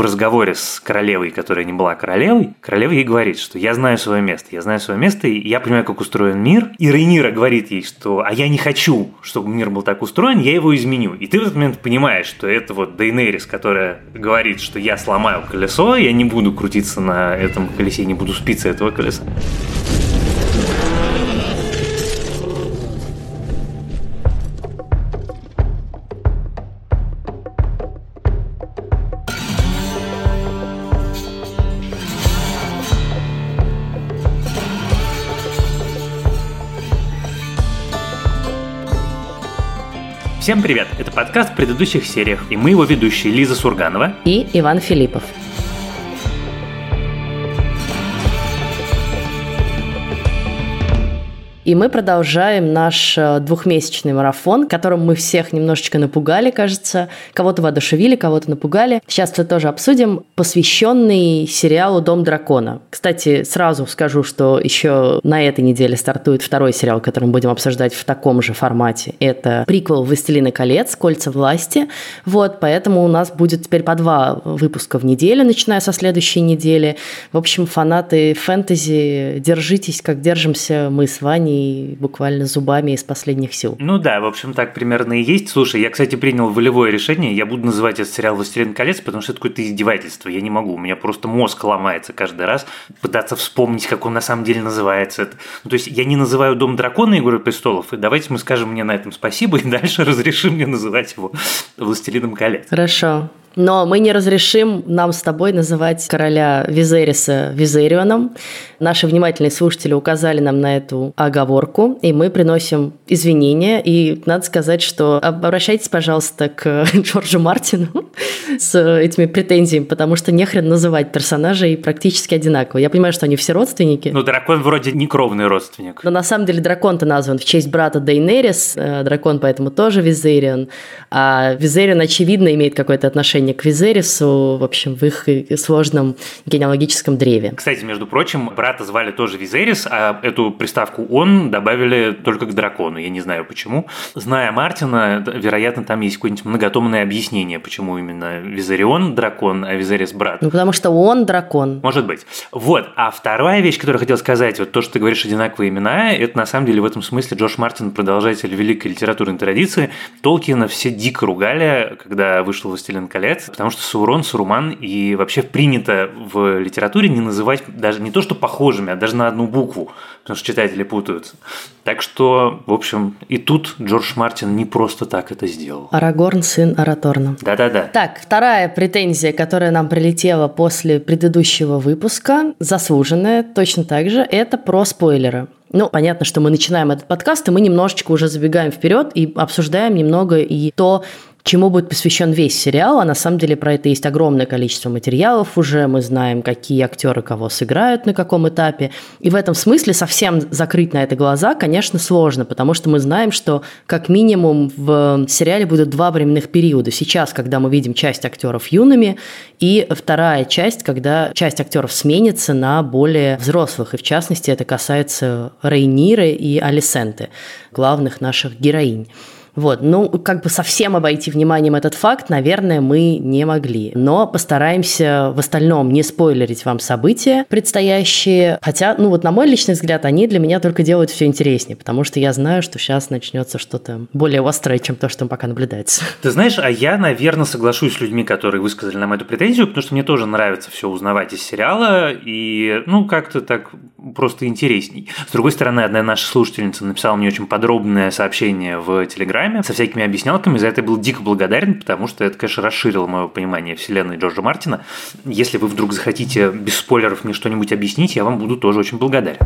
в разговоре с королевой, которая не была королевой, королева ей говорит, что я знаю свое место, я знаю свое место, и я понимаю, как устроен мир. И Рейнира говорит ей, что а я не хочу, чтобы мир был так устроен, я его изменю. И ты в этот момент понимаешь, что это вот Дейнерис, которая говорит, что я сломаю колесо, я не буду крутиться на этом колесе, не буду спиться этого колеса. Всем привет! Это подкаст в предыдущих сериях, и мы его ведущие Лиза Сурганова и Иван Филиппов. И мы продолжаем наш э, двухмесячный марафон, которым мы всех немножечко напугали, кажется. Кого-то воодушевили, кого-то напугали. Сейчас это тоже обсудим, посвященный сериалу «Дом дракона». Кстати, сразу скажу, что еще на этой неделе стартует второй сериал, который мы будем обсуждать в таком же формате. Это приквел «Властелина колец. Кольца власти». Вот, поэтому у нас будет теперь по два выпуска в неделю, начиная со следующей недели. В общем, фанаты фэнтези, держитесь, как держимся мы с Ваней и буквально зубами из последних сил. Ну да, в общем, так примерно и есть. Слушай, я, кстати, принял волевое решение. Я буду называть этот сериал «Властелин колец», потому что это какое-то издевательство. Я не могу. У меня просто мозг ломается каждый раз пытаться вспомнить, как он на самом деле называется. Это... Ну, то есть я не называю «Дом дракона» Игры престолов, и давайте мы скажем мне на этом спасибо, и дальше разрешим мне называть его «Властелином колец». Хорошо. Но мы не разрешим нам с тобой называть короля Визериса Визерионом. Наши внимательные слушатели указали нам на эту оговорку, и мы приносим извинения. И надо сказать, что обращайтесь, пожалуйста, к Джорджу Мартину с этими претензиями, потому что нехрен называть персонажей практически одинаково. Я понимаю, что они все родственники. Ну, дракон вроде не кровный родственник. Но на самом деле дракон-то назван в честь брата Дейнерис, э, дракон поэтому тоже Визерион. А Визерион, очевидно, имеет какое-то отношение отношение к Визерису, в общем, в их сложном генеалогическом древе. Кстати, между прочим, брата звали тоже Визерис, а эту приставку «он» добавили только к дракону. Я не знаю почему. Зная Мартина, вероятно, там есть какое-нибудь многотомное объяснение, почему именно Визерион дракон, а Визерис брат. Ну, потому что он дракон. Может быть. Вот. А вторая вещь, которую я хотел сказать, вот то, что ты говоришь одинаковые имена, это на самом деле в этом смысле Джош Мартин, продолжатель великой литературной традиции. Толкина все дико ругали, когда вышел «Властелин колец», появляется, потому что Саурон, Саруман и вообще принято в литературе не называть даже не то, что похожими, а даже на одну букву, потому что читатели путаются. Так что, в общем, и тут Джордж Мартин не просто так это сделал. Арагорн, сын Араторна. Да-да-да. Так, вторая претензия, которая нам прилетела после предыдущего выпуска, заслуженная точно так же, это про спойлеры. Ну, понятно, что мы начинаем этот подкаст, и мы немножечко уже забегаем вперед и обсуждаем немного и то, чему будет посвящен весь сериал, а на самом деле про это есть огромное количество материалов уже, мы знаем, какие актеры кого сыграют на каком этапе, и в этом смысле совсем закрыть на это глаза, конечно, сложно, потому что мы знаем, что как минимум в сериале будут два временных периода. Сейчас, когда мы видим часть актеров юными, и вторая часть, когда часть актеров сменится на более взрослых, и в частности это касается Рейниры и Алисенты, главных наших героинь. Вот, ну, как бы совсем обойти вниманием этот факт, наверное, мы не могли. Но постараемся в остальном не спойлерить вам события предстоящие. Хотя, ну вот на мой личный взгляд, они для меня только делают все интереснее, потому что я знаю, что сейчас начнется что-то более острое, чем то, что пока наблюдается. Ты знаешь, а я, наверное, соглашусь с людьми, которые высказали нам эту претензию, потому что мне тоже нравится все узнавать из сериала, и, ну, как-то так просто интересней. С другой стороны, одна наша слушательница написала мне очень подробное сообщение в Телеграме, Инстаграме со всякими объяснялками. За это я был дико благодарен, потому что это, конечно, расширило мое понимание вселенной Джорджа Мартина. Если вы вдруг захотите без спойлеров мне что-нибудь объяснить, я вам буду тоже очень благодарен.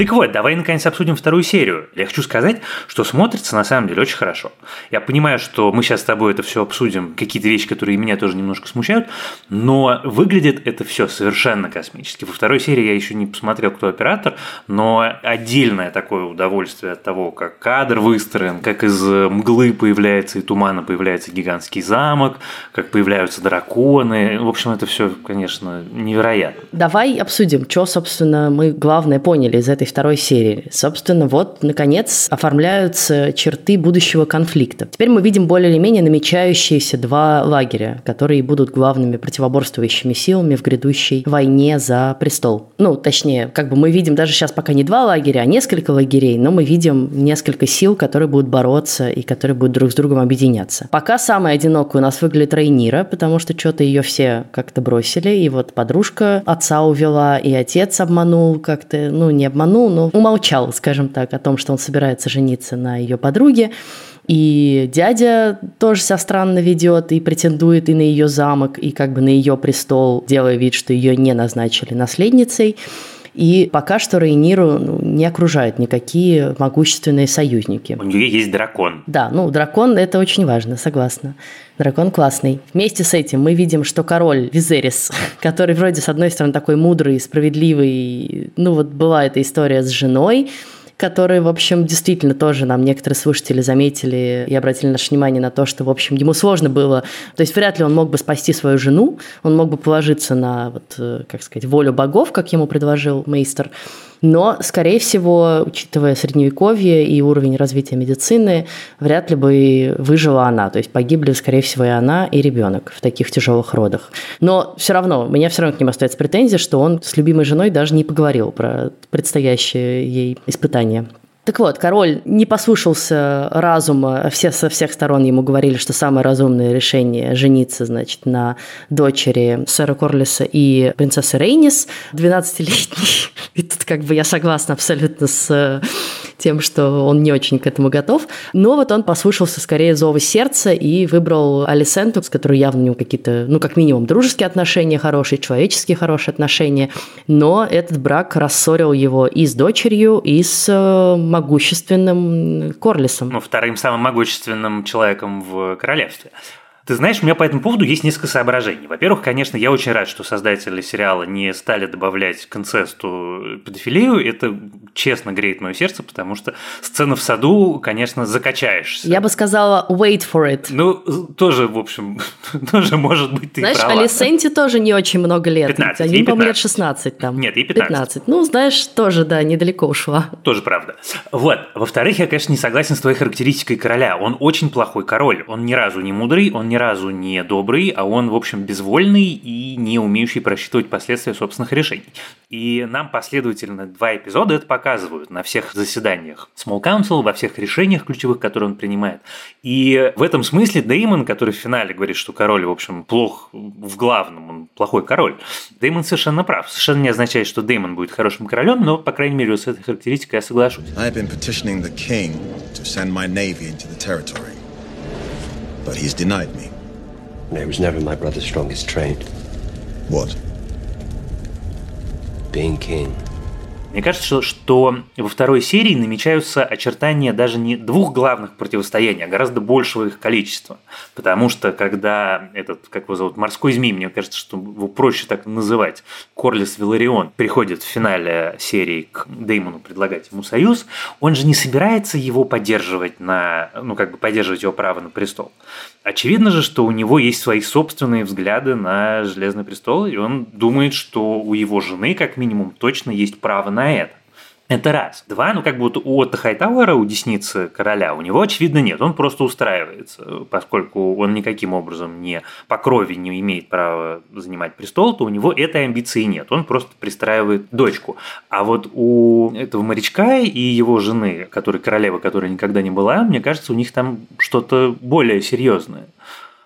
Так вот, давай наконец обсудим вторую серию. Я хочу сказать, что смотрится на самом деле очень хорошо. Я понимаю, что мы сейчас с тобой это все обсудим, какие-то вещи, которые меня тоже немножко смущают, но выглядит это все совершенно космически. Во второй серии я еще не посмотрел, кто оператор, но отдельное такое удовольствие от того, как кадр выстроен, как из мглы появляется и тумана появляется гигантский замок, как появляются драконы. В общем, это все, конечно, невероятно. Давай обсудим, что, собственно, мы главное поняли из этой второй серии. Собственно, вот, наконец, оформляются черты будущего конфликта. Теперь мы видим более или менее намечающиеся два лагеря, которые будут главными противоборствующими силами в грядущей войне за престол. Ну, точнее, как бы мы видим даже сейчас пока не два лагеря, а несколько лагерей, но мы видим несколько сил, которые будут бороться и которые будут друг с другом объединяться. Пока самой одинокой у нас выглядит Рейнира, потому что что-то ее все как-то бросили, и вот подружка отца увела, и отец обманул как-то, ну, не обманул, но умолчал, скажем так, о том, что он собирается жениться на ее подруге. И дядя тоже себя странно ведет и претендует и на ее замок, и как бы на ее престол, делая вид, что ее не назначили наследницей. И пока что Рейниру ну, не окружают никакие могущественные союзники. У нее есть дракон. Да, ну дракон это очень важно, согласна. Дракон классный. Вместе с этим мы видим, что король Визерис, который вроде с одной стороны такой мудрый, справедливый, ну вот была эта история с женой, который, в общем, действительно тоже нам некоторые слушатели заметили и обратили наше внимание на то, что, в общем, ему сложно было, то есть вряд ли он мог бы спасти свою жену, он мог бы положиться на, вот, э, как сказать, волю богов, как ему предложил мейстер, но, скорее всего, учитывая средневековье и уровень развития медицины, вряд ли бы выжила она. То есть погибли, скорее всего, и она, и ребенок в таких тяжелых родах. Но все равно, у меня все равно к нему остается претензия, что он с любимой женой даже не поговорил про предстоящее ей испытание. Так вот, король не послушался разума, все со всех сторон ему говорили, что самое разумное решение – жениться, значит, на дочери сэра Корлиса и принцессы Рейнис, 12-летней. Как бы я согласна абсолютно с тем, что он не очень к этому готов. Но вот он послушался скорее зова сердца и выбрал Алисенту, с которой явно у него какие-то, ну, как минимум, дружеские отношения хорошие, человеческие хорошие отношения. Но этот брак рассорил его и с дочерью, и с э, могущественным Корлисом. Ну, вторым самым могущественным человеком в королевстве. Ты знаешь, у меня по этому поводу есть несколько соображений. Во-первых, конечно, я очень рад, что создатели сериала не стали добавлять к инцесту педофилию. Это честно греет мое сердце, потому что сцена в саду, конечно, закачаешься. Я бы сказала wait for it. Ну, тоже, в общем, тоже может быть ты Знаешь, права. Алисенте тоже не очень много лет. 15, Ей, ей по-моему, лет 15. 16 там. Нет, ей 15. 15. Ну, знаешь, тоже, да, недалеко ушла. Тоже правда. Вот. Во-вторых, я, конечно, не согласен с твоей характеристикой короля. Он очень плохой король. Он ни разу не мудрый, он ни разу не добрый, а он, в общем, безвольный и не умеющий просчитывать последствия собственных решений. И нам последовательно два эпизода это показывают на всех заседаниях Small Council, во всех решениях ключевых, которые он принимает. И в этом смысле Деймон, который в финале говорит, что король, в общем, плох в главном, он плохой король, Деймон совершенно прав. Совершенно не означает, что Деймон будет хорошим королем, но, по крайней мере, с этой характеристикой я соглашусь. But he's denied me. It was never my brother's strongest trait, What? being king. Мне кажется, что, что во второй серии намечаются очертания даже не двух главных противостояний, а гораздо большего их количества. Потому что когда этот, как его зовут, морской змей, мне кажется, что его проще так называть, Корлис Виларион приходит в финале серии к Деймону предлагать ему союз, он же не собирается его поддерживать на, ну как бы поддерживать его право на престол. Очевидно же, что у него есть свои собственные взгляды на Железный престол, и он думает, что у его жены, как минимум, точно есть право на это. Это раз. Два, ну как вот у Отто Хайтауэра, у десницы короля, у него, очевидно, нет. Он просто устраивается. Поскольку он никаким образом не по крови не имеет права занимать престол, то у него этой амбиции нет. Он просто пристраивает дочку. А вот у этого морячка и его жены, которой королева, которая никогда не была, мне кажется, у них там что-то более серьезное.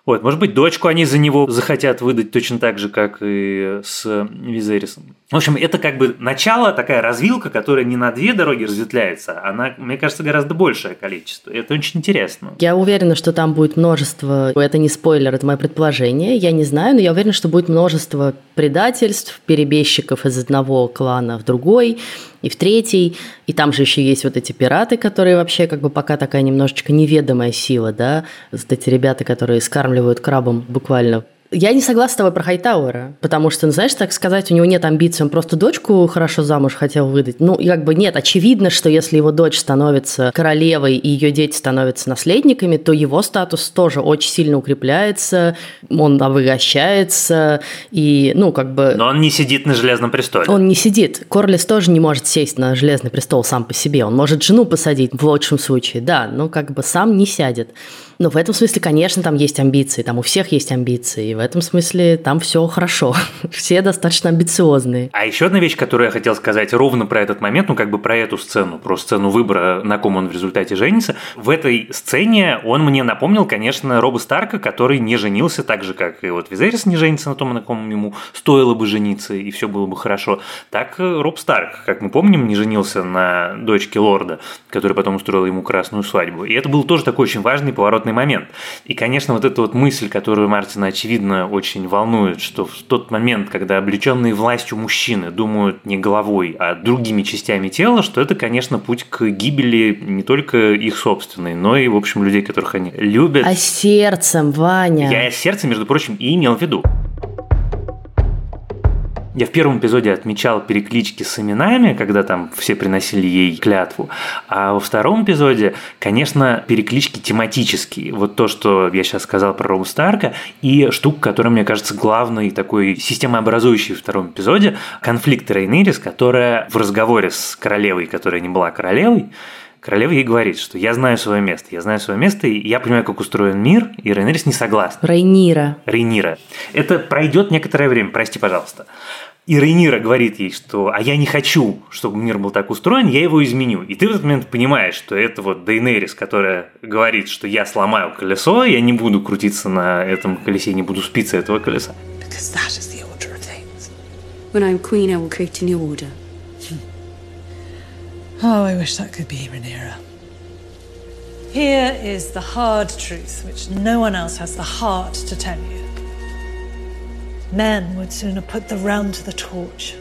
Вот, может быть, дочку они за него захотят выдать точно так же, как и с Визерисом. В общем, это как бы начало, такая развилка, которая не на две дороги разветвляется, а на, мне кажется, гораздо большее количество. Это очень интересно. Я уверена, что там будет множество, это не спойлер, это мое предположение, я не знаю, но я уверена, что будет множество предательств, перебежчиков из одного клана в другой, и в третий, и там же еще есть вот эти пираты, которые вообще как бы пока такая немножечко неведомая сила, да, вот эти ребята, которые скармливают крабам буквально Я не согласна с тобой про Хайтауэра, потому что, ну, знаешь, так сказать, у него нет амбиций, он просто дочку хорошо замуж хотел выдать. Ну, и как бы нет, очевидно, что если его дочь становится королевой и ее дети становятся наследниками, то его статус тоже очень сильно укрепляется, он обогащается, и, ну, как бы... Но он не сидит на Железном престоле. Он не сидит. Корлис тоже не может сесть на Железный престол сам по себе. Он может жену посадить в лучшем случае, да, но как бы сам не сядет. Но в этом смысле, конечно, там есть амбиции, там у всех есть амбиции, и в этом смысле там все хорошо, все достаточно амбициозные. А еще одна вещь, которую я хотел сказать ровно про этот момент, ну как бы про эту сцену, про сцену выбора, на ком он в результате женится. В этой сцене он мне напомнил, конечно, Роба Старка, который не женился так же, как и вот Визерис не женится на том, на ком ему стоило бы жениться, и все было бы хорошо. Так Роб Старк, как мы помним, не женился на дочке лорда, который потом устроил ему красную свадьбу. И это был тоже такой очень важный поворот поворотный момент. И, конечно, вот эта вот мысль, которую Мартина, очевидно, очень волнует, что в тот момент, когда облеченные властью мужчины думают не головой, а другими частями тела, что это, конечно, путь к гибели не только их собственной, но и, в общем, людей, которых они любят. А сердцем, Ваня. Я сердцем, между прочим, и имел в виду. Я в первом эпизоде отмечал переклички с именами, когда там все приносили ей клятву. А во втором эпизоде, конечно, переклички тематические. Вот то, что я сейчас сказал про Робу Старка, и штука, которая, мне кажется, главной такой системообразующей в втором эпизоде, конфликт Рейнирис, которая в разговоре с королевой, которая не была королевой, Королева ей говорит, что я знаю свое место, я знаю свое место, и я понимаю, как устроен мир, и Рейнирис не согласна. Рейнира. Рейнира. Это пройдет некоторое время, прости, пожалуйста. И Рейнира говорит ей, что «а я не хочу, чтобы мир был так устроен, я его изменю». И ты в этот момент понимаешь, что это вот Дейнерис, которая говорит, что я сломаю колесо, я не буду крутиться на этом колесе, не буду спиться этого колеса. When I'm queen, I will create a new order. Oh, I wish that could be Rhaenyra. Here is the hard truth, which no one else has the heart to tell you. Men would sooner put the realm to the torch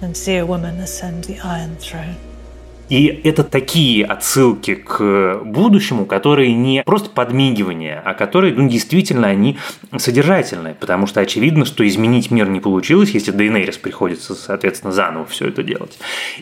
than see a woman ascend the Iron Throne. И это такие отсылки к будущему, которые не просто подмигивания, а которые ну, действительно они содержательные, потому что очевидно, что изменить мир не получилось, если Дейнерис приходится, соответственно, заново все это делать.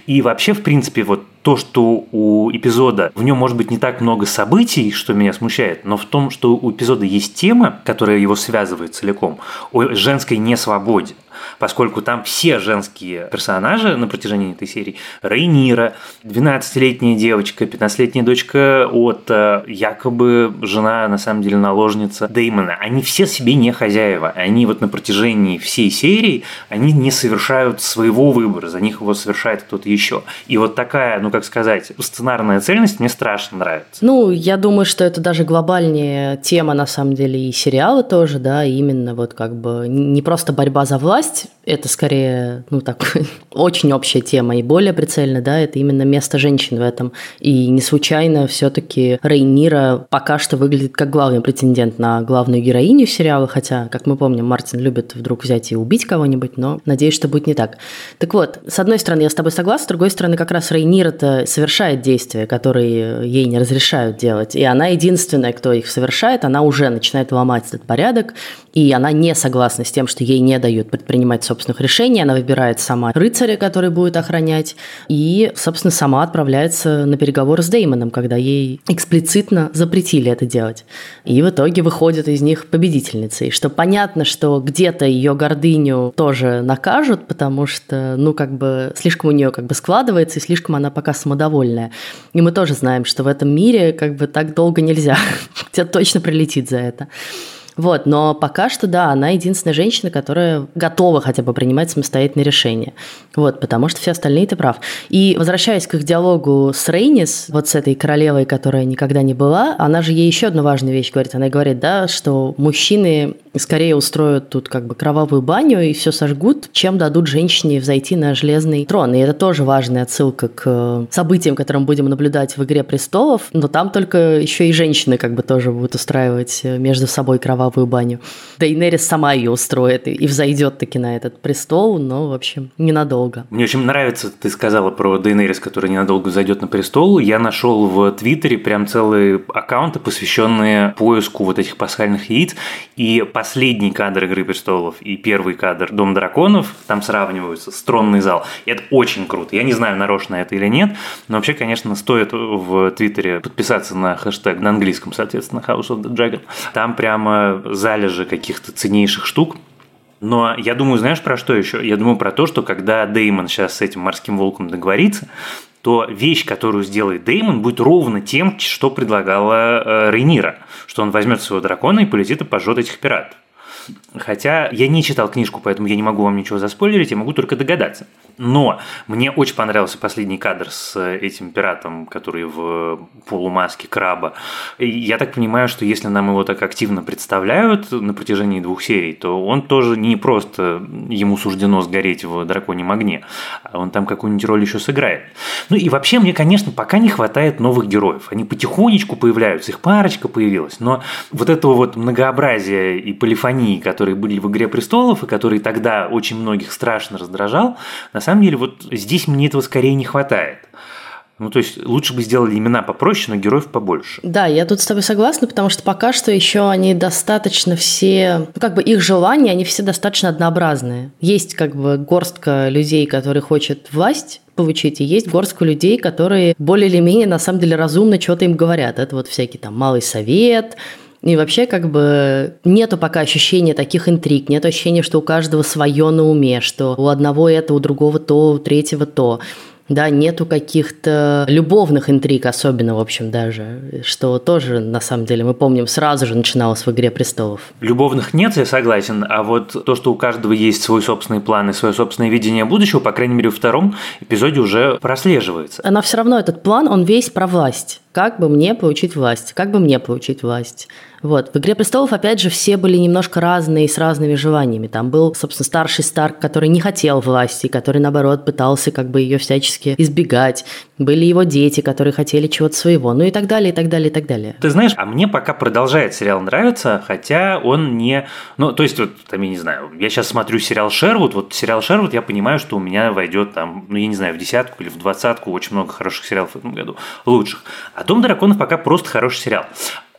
И вообще, в принципе, вот то, что у эпизода, в нем может быть не так много событий, что меня смущает, но в том, что у эпизода есть тема, которая его связывает целиком, о женской несвободе поскольку там все женские персонажи на протяжении этой серии Рейнира, 12-летняя девочка, 15-летняя дочка от якобы жена, на самом деле, наложница Деймона, они все себе не хозяева. Они вот на протяжении всей серии, они не совершают своего выбора, за них его совершает кто-то еще. И вот такая, ну как сказать, сценарная цельность мне страшно нравится. Ну, я думаю, что это даже глобальнее тема, на самом деле, и сериалы тоже, да, именно вот как бы не просто борьба за власть, власть – это скорее, ну, такой очень общая тема и более прицельно, да, это именно место женщин в этом. И не случайно все таки Рейнира пока что выглядит как главный претендент на главную героиню сериала, хотя, как мы помним, Мартин любит вдруг взять и убить кого-нибудь, но надеюсь, что будет не так. Так вот, с одной стороны, я с тобой согласна, с другой стороны, как раз Рейнира-то совершает действия, которые ей не разрешают делать, и она единственная, кто их совершает, она уже начинает ломать этот порядок, и она не согласна с тем, что ей не дают предпринимать собственных решений, она выбирает сама рыцаря, который будет охранять, и, собственно, сама отправляется на переговоры с Деймоном, когда ей эксплицитно запретили это делать. И в итоге выходит из них победительницей, что понятно, что где-то ее гордыню тоже накажут, потому что, ну, как бы, слишком у нее как бы складывается, и слишком она пока самодовольная. И мы тоже знаем, что в этом мире как бы так долго нельзя. Тебя точно прилетит за это. Вот, но пока что, да, она единственная женщина, которая готова хотя бы принимать самостоятельные решения. Вот, потому что все остальные ты прав. И возвращаясь к их диалогу с Рейнис, вот с этой королевой, которая никогда не была, она же ей еще одну важную вещь говорит. Она говорит, да, что мужчины скорее устроят тут как бы кровавую баню и все сожгут, чем дадут женщине взойти на железный трон. И это тоже важная отсылка к событиям, которые мы будем наблюдать в «Игре престолов», но там только еще и женщины как бы тоже будут устраивать между собой кровавую кровавую баню. Дейнерис сама ее устроит и взойдет таки на этот престол, но, в общем, ненадолго. Мне очень нравится, ты сказала про Дейнерис, которая ненадолго зайдет на престол. Я нашел в Твиттере прям целые аккаунты, посвященные поиску вот этих пасхальных яиц. И последний кадр «Игры престолов» и первый кадр «Дом драконов» там сравниваются с «Тронный зал». И это очень круто. Я не знаю, нарочно это или нет, но вообще, конечно, стоит в Твиттере подписаться на хэштег на английском, соответственно, House of the Dragon. Там прямо залежи каких-то ценнейших штук. Но я думаю, знаешь, про что еще? Я думаю про то, что когда Деймон сейчас с этим морским волком договорится, то вещь, которую сделает Деймон, будет ровно тем, что предлагала э, Рейнира, что он возьмет своего дракона и полетит и пожжет этих пиратов. Хотя я не читал книжку, поэтому я не могу вам ничего заспойлерить, я могу только догадаться. Но мне очень понравился последний кадр с этим пиратом, который в полумаске краба. И я так понимаю, что если нам его так активно представляют на протяжении двух серий, то он тоже не просто ему суждено сгореть в драконьем огне, а он там какую-нибудь роль еще сыграет. Ну и вообще мне, конечно, пока не хватает новых героев. Они потихонечку появляются, их парочка появилась, но вот этого вот многообразия и полифонии, которые были в «Игре престолов» и который тогда очень многих страшно раздражал, на самом деле вот здесь мне этого скорее не хватает. Ну, то есть лучше бы сделали имена попроще, но героев побольше. Да, я тут с тобой согласна, потому что пока что еще они достаточно все, ну, как бы их желания, они все достаточно однообразные. Есть как бы горстка людей, которые хотят власть, получить, и есть горстка людей, которые более или менее на самом деле разумно что-то им говорят. Это вот всякий там малый совет, и вообще как бы нету пока ощущения таких интриг, нет ощущения, что у каждого свое на уме, что у одного это, у другого то, у третьего то да, нету каких-то любовных интриг особенно, в общем, даже, что тоже, на самом деле, мы помним, сразу же начиналось в «Игре престолов». Любовных нет, я согласен, а вот то, что у каждого есть свой собственный план и свое собственное видение будущего, по крайней мере, во втором эпизоде уже прослеживается. Но все равно этот план, он весь про власть. Как бы мне получить власть? Как бы мне получить власть? Вот. В «Игре престолов», опять же, все были немножко разные с разными желаниями. Там был, собственно, старший Старк, который не хотел власти, который, наоборот, пытался как бы ее всячески избегать. Были его дети, которые хотели чего-то своего. Ну и так далее, и так далее, и так далее. Ты знаешь, а мне пока продолжает сериал нравиться, хотя он не... Ну, то есть, вот, там, я не знаю, я сейчас смотрю сериал «Шервуд», вот сериал «Шервуд», я понимаю, что у меня войдет там, ну, я не знаю, в десятку или в двадцатку очень много хороших сериалов в этом году, лучших. А «Дом драконов» пока просто хороший сериал.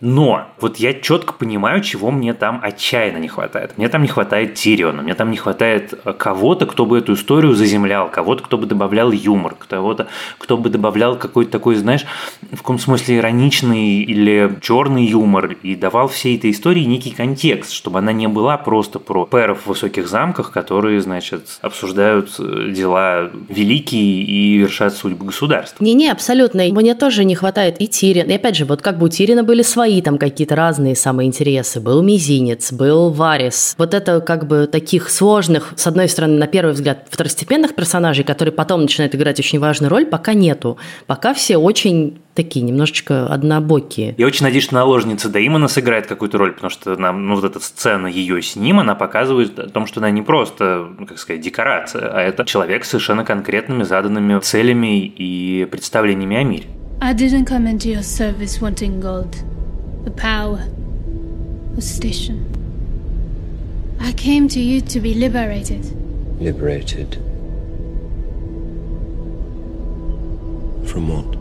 Но вот я четко понимаю, чего мне там отчаянно не хватает. Мне там не хватает Тириона, мне там не хватает э, кого-то, кто бы эту историю заземлял, кого-то, кто бы добавлял юмор, кого-то, кто бы добавлял какой-то такой, знаешь, в каком смысле ироничный или черный юмор и давал всей этой истории некий контекст, чтобы она не была просто про пэров в высоких замках, которые, значит, обсуждают э, дела великие и вершат судьбы государств. Не-не, абсолютно. Мне тоже не хватает и Тирина. И опять же, вот как бы у Тирина были свои свои там какие-то разные самые интересы. Был Мизинец, был Варис. Вот это как бы таких сложных, с одной стороны, на первый взгляд, второстепенных персонажей, которые потом начинают играть очень важную роль, пока нету. Пока все очень такие немножечко однобокие. Я очень надеюсь, что наложница Даимона сыграет какую-то роль, потому что нам, ну, вот эта сцена ее с ним, она показывает о том, что она не просто, ну, как сказать, декорация, а это человек с совершенно конкретными заданными целями и представлениями о мире. I didn't come into your service wanting gold. The power, the station. I came to you to be liberated. Liberated? From what?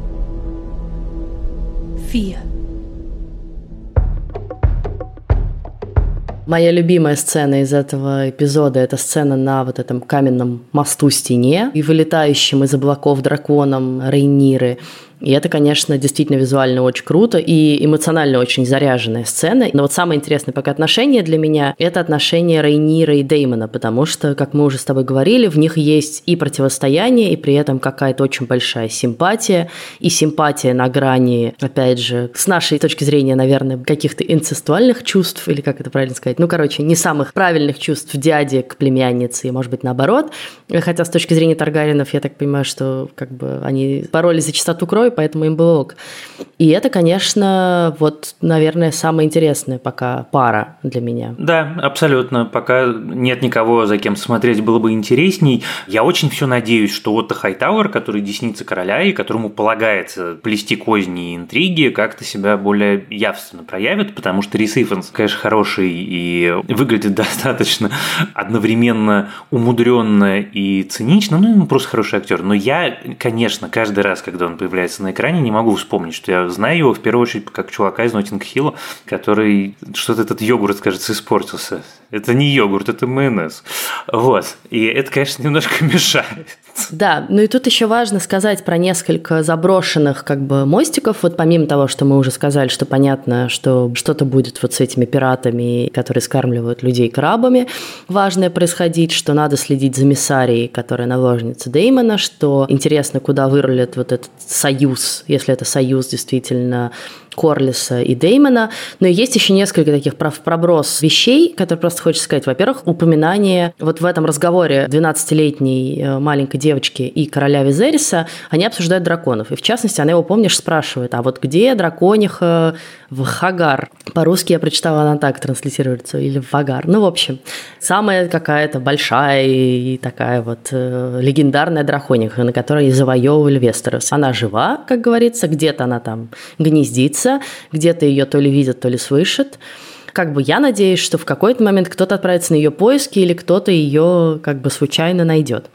Fear. Моя любимая сцена из этого эпизода – это сцена на вот этом каменном мосту стене и вылетающим из облаков драконом Рейниры. И это, конечно, действительно визуально очень круто и эмоционально очень заряженная сцена. Но вот самое интересное пока отношение для меня – это отношение Рейнира и Деймона, потому что, как мы уже с тобой говорили, в них есть и противостояние, и при этом какая-то очень большая симпатия, и симпатия на грани, опять же, с нашей точки зрения, наверное, каких-то инцестуальных чувств, или как это правильно сказать, ну, короче, не самых правильных чувств дяди к племяннице, и, может быть, наоборот. Хотя с точки зрения Таргаринов, я так понимаю, что как бы они боролись за чистоту крови, сестрой, поэтому им было ок. И это, конечно, вот, наверное, самая интересная пока пара для меня. Да, абсолютно. Пока нет никого, за кем смотреть было бы интересней. Я очень все надеюсь, что Отто Хайтауэр, который десница короля и которому полагается плести козни и интриги, как-то себя более явственно проявит, потому что Рис Ифанс, конечно, хороший и выглядит достаточно одновременно умудренно и цинично, ну, он просто хороший актер. Но я, конечно, каждый раз, когда он появляется на экране, не могу вспомнить, что я знаю его в первую очередь как чувака из Нотинг Хилла, который что-то этот йогурт, кажется, испортился. Это не йогурт, это майонез. Вот. И это, конечно, немножко мешает. Да, ну и тут еще важно сказать про несколько заброшенных как бы мостиков. Вот помимо того, что мы уже сказали, что понятно, что что-то будет вот с этими пиратами, которые скармливают людей крабами, важное происходить, что надо следить за миссарией, которая наложница Деймона, что интересно, куда вырулит вот этот союз, если это союз действительно Корлиса и Деймона. Но есть еще несколько таких проброс вещей, которые просто хочется сказать. Во-первых, упоминание вот в этом разговоре 12-летней э, маленькой девочки и короля Визериса, они обсуждают драконов. И в частности, она его, помнишь, спрашивает, а вот где дракониха в Хагар? По-русски я прочитала, она так транслицируется, или в Вагар. Ну, в общем, самая какая-то большая и такая вот э, легендарная дракониха, на которой завоевывали Вестерос. Она жива, как говорится, где-то она там гнездится, находится, где-то ее то ли видят, то ли слышат. Как бы я надеюсь, что в какой-то момент кто-то отправится на ее поиски или кто-то ее как бы случайно найдет.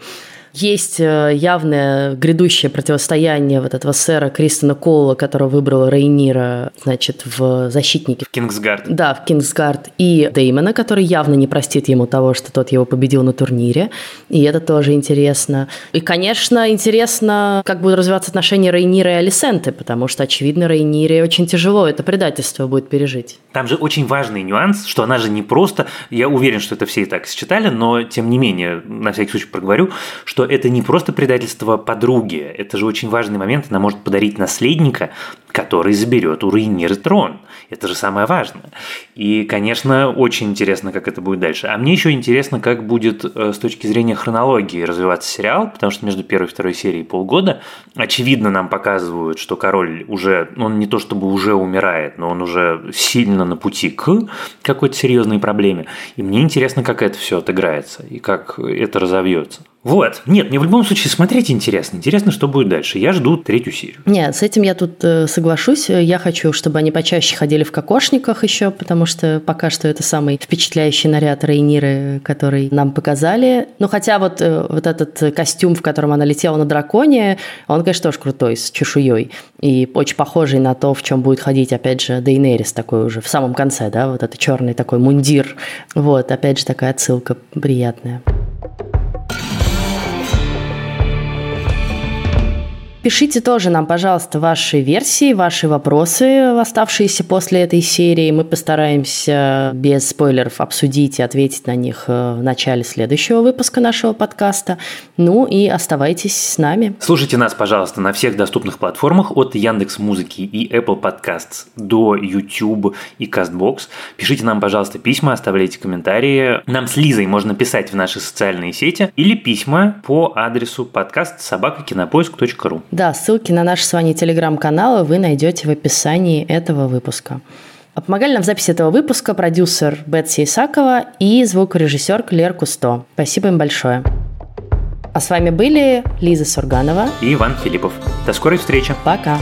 Есть э, явное грядущее противостояние вот этого сэра Кристона Коула, которого выбрал Рейнира, значит, в защитнике. В Кингсгард. Да, в Кингсгард. И Деймона, который явно не простит ему того, что тот его победил на турнире. И это тоже интересно. И, конечно, интересно, как будут развиваться отношения Рейнира и Алисенты, потому что, очевидно, Рейнире очень тяжело это предательство будет пережить. Там же очень важный нюанс, что она же не просто, я уверен, что это все и так считали, но тем не менее, на всякий случай проговорю, что что это не просто предательство подруги, это же очень важный момент, она может подарить наследника, который заберет у Рейнира трон. Это же самое важное. И, конечно, очень интересно, как это будет дальше. А мне еще интересно, как будет э, с точки зрения хронологии развиваться сериал, потому что между первой и второй серией полгода. Очевидно, нам показывают, что король уже, он не то чтобы уже умирает, но он уже сильно на пути к какой-то серьезной проблеме. И мне интересно, как это все отыграется и как это разовьется. Вот. Нет, мне в любом случае смотреть интересно. Интересно, что будет дальше. Я жду третью серию. Нет, с этим я тут э, соглашусь. Я хочу, чтобы они почаще ходили в кокошниках еще, потому что пока что это самый впечатляющий наряд Рейниры, который нам показали. Ну, хотя вот, э, вот этот костюм, в котором она летела на драконе, он, конечно, тоже крутой, с чешуей. И очень похожий на то, в чем будет ходить, опять же, Дейнерис такой уже в самом конце, да, вот это черный такой мундир. Вот, опять же, такая отсылка приятная. Пишите тоже нам, пожалуйста, ваши версии, ваши вопросы, оставшиеся после этой серии. Мы постараемся без спойлеров обсудить и ответить на них э, в начале следующего выпуска нашего подкаста. Ну и оставайтесь с нами. Слушайте нас, пожалуйста, на всех доступных платформах от Яндекс Музыки и Apple Podcasts до YouTube и CastBox. Пишите нам, пожалуйста, письма, оставляйте комментарии. Нам с Лизой можно писать в наши социальные сети или письма по адресу подкаст собакакинопоиск.ру. Да, ссылки на наши с вами телеграм-каналы вы найдете в описании этого выпуска. Помогали нам в записи этого выпуска продюсер Бетси Исакова и звукорежиссер Клер Кусто. Спасибо им большое. А с вами были Лиза Сурганова и Иван Филиппов. До скорой встречи. Пока.